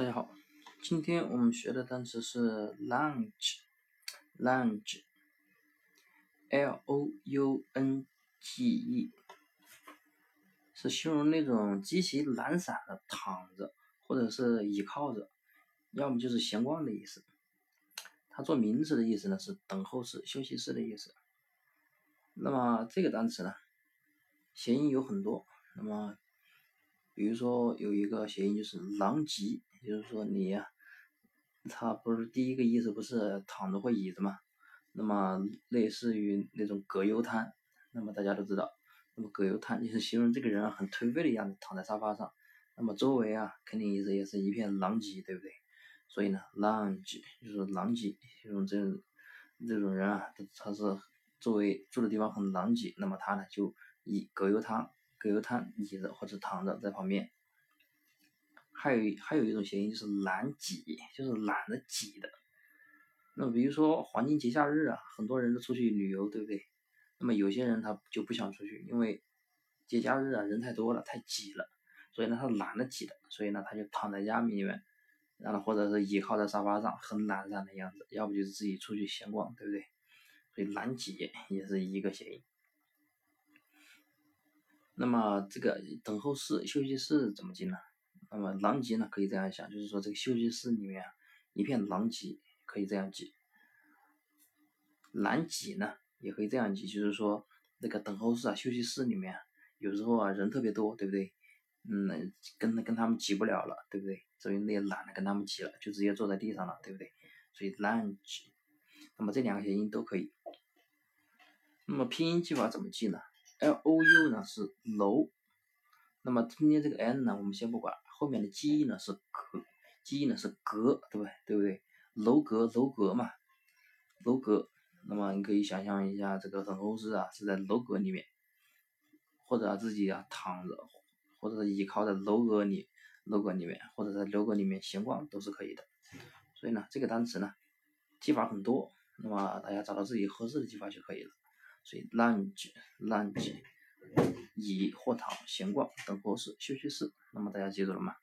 大家好，今天我们学的单词是 lounge，lounge，l o u n g e，是形容那种极其懒散的躺着或者是倚靠着，要么就是闲逛的意思。它做名词的意思呢是等候室、休息室的意思。那么这个单词呢，谐音有很多。那么比如说有一个谐音就是狼藉。也就是说你呀，它不是第一个意思不是躺着或椅子嘛？那么类似于那种葛优瘫，那么大家都知道，那么葛优瘫就是形容这个人啊很颓废的样子，躺在沙发上，那么周围啊肯定意思也是一片狼藉，对不对？所以呢，lounge 就是狼藉，形容这这种人啊，他是周围住的地方很狼藉，那么他呢就以葛优瘫、葛优瘫椅子或者躺着在旁边。还有还有一种谐音就是懒挤，就是懒得挤的。那比如说黄金节假日啊，很多人都出去旅游，对不对？那么有些人他就不想出去，因为节假日啊人太多了，太挤了，所以呢他懒得挤的，所以呢他就躺在家里面，然后或者是倚靠在沙发上，很懒散的样子，要不就是自己出去闲逛，对不对？所以懒挤也是一个谐音。那么这个等候室、休息室怎么记呢？那么狼藉呢，可以这样想，就是说这个休息室里面一片狼藉，可以这样记。懒挤呢，也可以这样记，就是说那个等候室啊、休息室里面，有时候啊人特别多，对不对？嗯，跟跟他们挤不了了，对不对？所以那也懒得跟他们挤了，就直接坐在地上了，对不对？所以懒挤。那么这两个谐音都可以。那么拼音记法怎么记呢？L O U 呢是楼，那么中间这个 N 呢，我们先不管。后面的 g 呢是格，，g 呢是格，对不对？对不对？楼阁，楼阁嘛，楼阁。那么你可以想象一下，这个等候室啊是在楼阁里面，或者自己啊躺着，或者是倚靠在楼阁里，楼阁里面，或者在楼阁里面闲逛都是可以的。所以呢，这个单词呢记法很多，那么大家找到自己合适的记法就可以了。所以 lounge，lounge。乙或躺、闲逛等候室、休息室，那么大家记住了吗？